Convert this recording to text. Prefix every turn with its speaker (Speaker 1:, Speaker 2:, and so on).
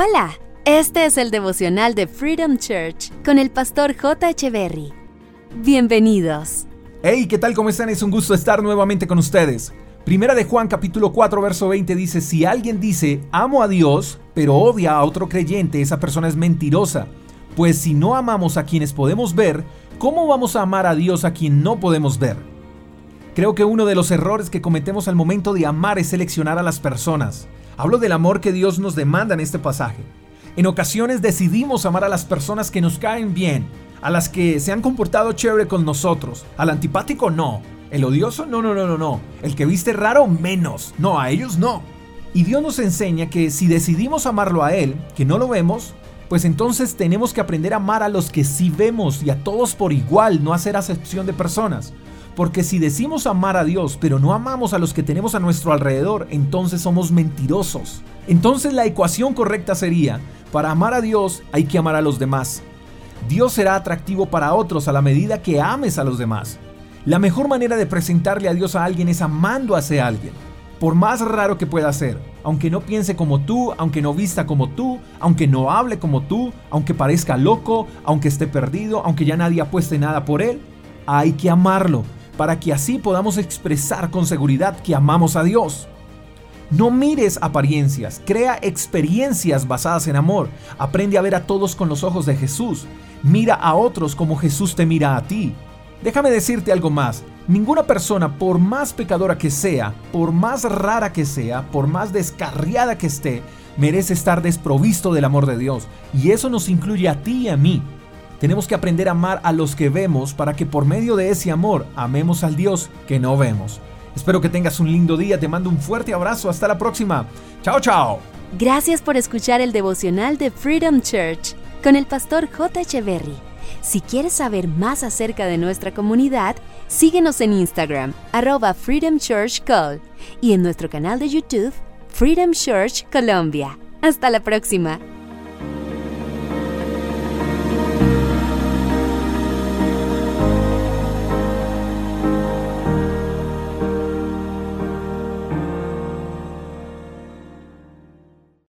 Speaker 1: Hola, este es el devocional de Freedom Church con el pastor J. Echeverry. Bienvenidos.
Speaker 2: Hey, ¿qué tal? ¿Cómo están? Es un gusto estar nuevamente con ustedes. Primera de Juan capítulo 4 verso 20 dice, si alguien dice, amo a Dios, pero odia a otro creyente, esa persona es mentirosa. Pues si no amamos a quienes podemos ver, ¿cómo vamos a amar a Dios a quien no podemos ver? Creo que uno de los errores que cometemos al momento de amar es seleccionar a las personas. Hablo del amor que Dios nos demanda en este pasaje. En ocasiones decidimos amar a las personas que nos caen bien, a las que se han comportado chévere con nosotros. Al antipático no. El odioso no, no, no, no, no. El que viste raro menos. No, a ellos no. Y Dios nos enseña que si decidimos amarlo a Él, que no lo vemos, pues entonces tenemos que aprender a amar a los que sí vemos y a todos por igual, no hacer acepción de personas. Porque si decimos amar a Dios, pero no amamos a los que tenemos a nuestro alrededor, entonces somos mentirosos. Entonces la ecuación correcta sería, para amar a Dios hay que amar a los demás. Dios será atractivo para otros a la medida que ames a los demás. La mejor manera de presentarle a Dios a alguien es amando a ese alguien. Por más raro que pueda ser, aunque no piense como tú, aunque no vista como tú, aunque no hable como tú, aunque parezca loco, aunque esté perdido, aunque ya nadie apueste nada por él, hay que amarlo para que así podamos expresar con seguridad que amamos a Dios. No mires apariencias, crea experiencias basadas en amor. Aprende a ver a todos con los ojos de Jesús. Mira a otros como Jesús te mira a ti. Déjame decirte algo más. Ninguna persona, por más pecadora que sea, por más rara que sea, por más descarriada que esté, merece estar desprovisto del amor de Dios. Y eso nos incluye a ti y a mí. Tenemos que aprender a amar a los que vemos para que por medio de ese amor amemos al Dios que no vemos. Espero que tengas un lindo día, te mando un fuerte abrazo, hasta la próxima. Chao, chao.
Speaker 1: Gracias por escuchar el devocional de Freedom Church con el pastor J. Echeverry. Si quieres saber más acerca de nuestra comunidad, síguenos en Instagram, arroba Freedom Church Call, y en nuestro canal de YouTube, Freedom Church Colombia. Hasta la próxima.